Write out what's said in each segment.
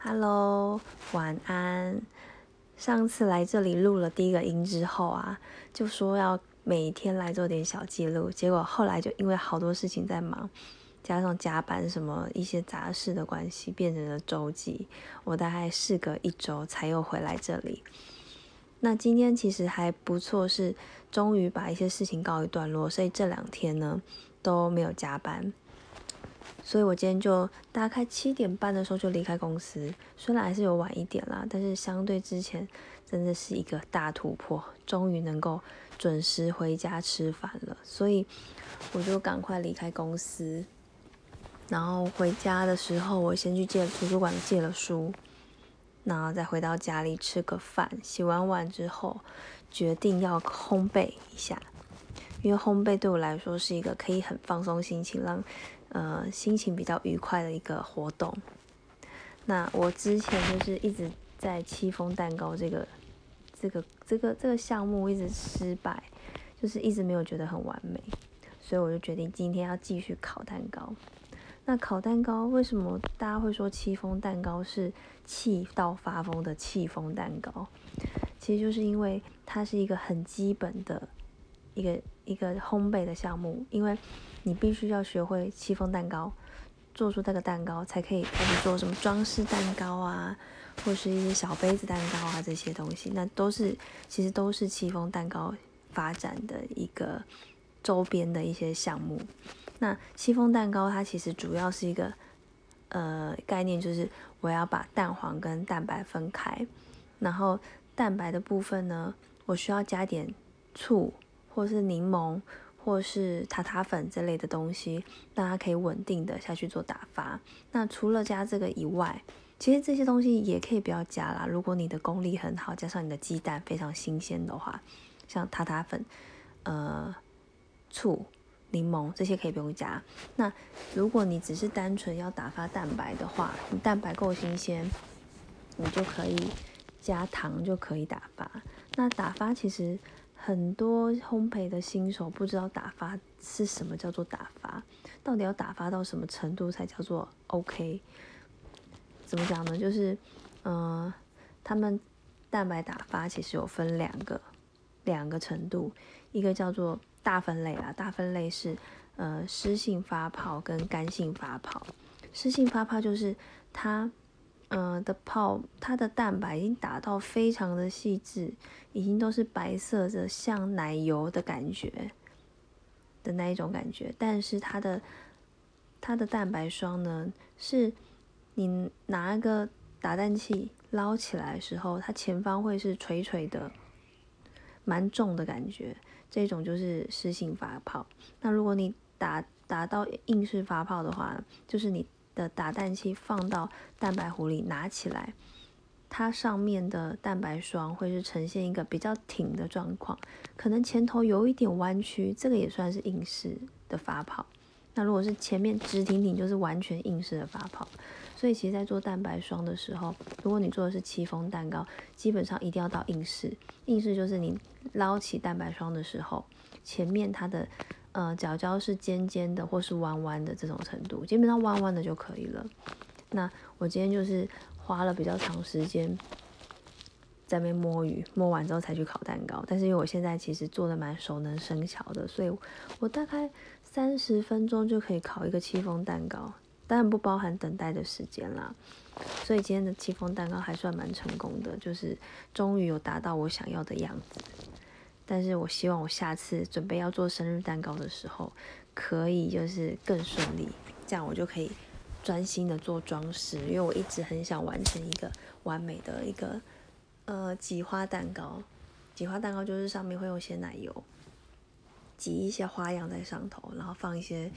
Hello，晚安。上次来这里录了第一个音之后啊，就说要每天来做点小记录，结果后来就因为好多事情在忙，加上加班什么一些杂事的关系，变成了周记。我大概事隔一周才又回来这里。那今天其实还不错，是终于把一些事情告一段落，所以这两天呢都没有加班。所以我今天就大概七点半的时候就离开公司，虽然还是有晚一点啦，但是相对之前真的是一个大突破，终于能够准时回家吃饭了。所以我就赶快离开公司，然后回家的时候，我先去借图书馆借了书，然后再回到家里吃个饭，洗完碗之后决定要烘焙一下，因为烘焙对我来说是一个可以很放松心情让。呃，心情比较愉快的一个活动。那我之前就是一直在戚风蛋糕这个、这个、这个、这个项目一直失败，就是一直没有觉得很完美，所以我就决定今天要继续烤蛋糕。那烤蛋糕为什么大家会说戚风蛋糕是气到发疯的戚风蛋糕？其实就是因为它是一个很基本的一个一个烘焙的项目，因为。你必须要学会戚风蛋糕，做出这个蛋糕才可以开始做什么装饰蛋糕啊，或是一些小杯子蛋糕啊这些东西，那都是其实都是戚风蛋糕发展的一个周边的一些项目。那戚风蛋糕它其实主要是一个呃概念，就是我要把蛋黄跟蛋白分开，然后蛋白的部分呢，我需要加点醋或是柠檬。或是塔塔粉这类的东西，让它可以稳定的下去做打发。那除了加这个以外，其实这些东西也可以不要加啦。如果你的功力很好，加上你的鸡蛋非常新鲜的话，像塔塔粉、呃醋、柠檬这些可以不用加。那如果你只是单纯要打发蛋白的话，你蛋白够新鲜，你就可以加糖就可以打发。那打发其实。很多烘焙的新手不知道打发是什么叫做打发，到底要打发到什么程度才叫做 OK？怎么讲呢？就是，嗯，他们蛋白打发其实有分两个两个程度，一个叫做大分类啦，大分类是呃湿性发泡跟干性发泡，湿性发泡就是它。嗯的泡，它的蛋白已经打到非常的细致，已经都是白色的，像奶油的感觉的那一种感觉。但是它的它的蛋白霜呢，是你拿一个打蛋器捞起来的时候，它前方会是垂垂的，蛮重的感觉。这种就是湿性发泡。那如果你打打到硬式发泡的话，就是你。的打蛋器放到蛋白壶里拿起来，它上面的蛋白霜会是呈现一个比较挺的状况，可能前头有一点弯曲，这个也算是硬式的发泡。那如果是前面直挺挺，就是完全硬式的发泡。所以其实，在做蛋白霜的时候，如果你做的是戚风蛋糕，基本上一定要到硬式。硬式就是你捞起蛋白霜的时候，前面它的。呃，角角是尖尖的或是弯弯的这种程度，基本上弯弯的就可以了。那我今天就是花了比较长时间在那边摸鱼，摸完之后才去烤蛋糕。但是因为我现在其实做的蛮熟能生巧的，所以我大概三十分钟就可以烤一个戚风蛋糕，当然不包含等待的时间啦。所以今天的戚风蛋糕还算蛮成功的，就是终于有达到我想要的样子。但是我希望我下次准备要做生日蛋糕的时候，可以就是更顺利，这样我就可以专心的做装饰，因为我一直很想完成一个完美的一个呃挤花蛋糕。挤花蛋糕就是上面会用些奶油，挤一些花样在上头，然后放一些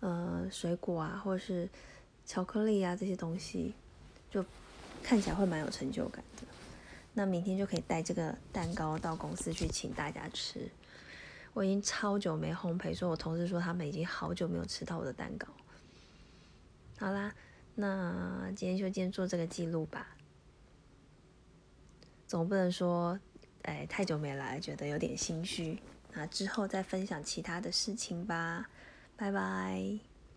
呃水果啊或者是巧克力啊这些东西，就看起来会蛮有成就感的。那明天就可以带这个蛋糕到公司去请大家吃。我已经超久没烘焙，所以我同事说他们已经好久没有吃到我的蛋糕。好啦，那今天就今天做这个记录吧。总不能说，哎，太久没来，觉得有点心虚。那之后再分享其他的事情吧。拜拜。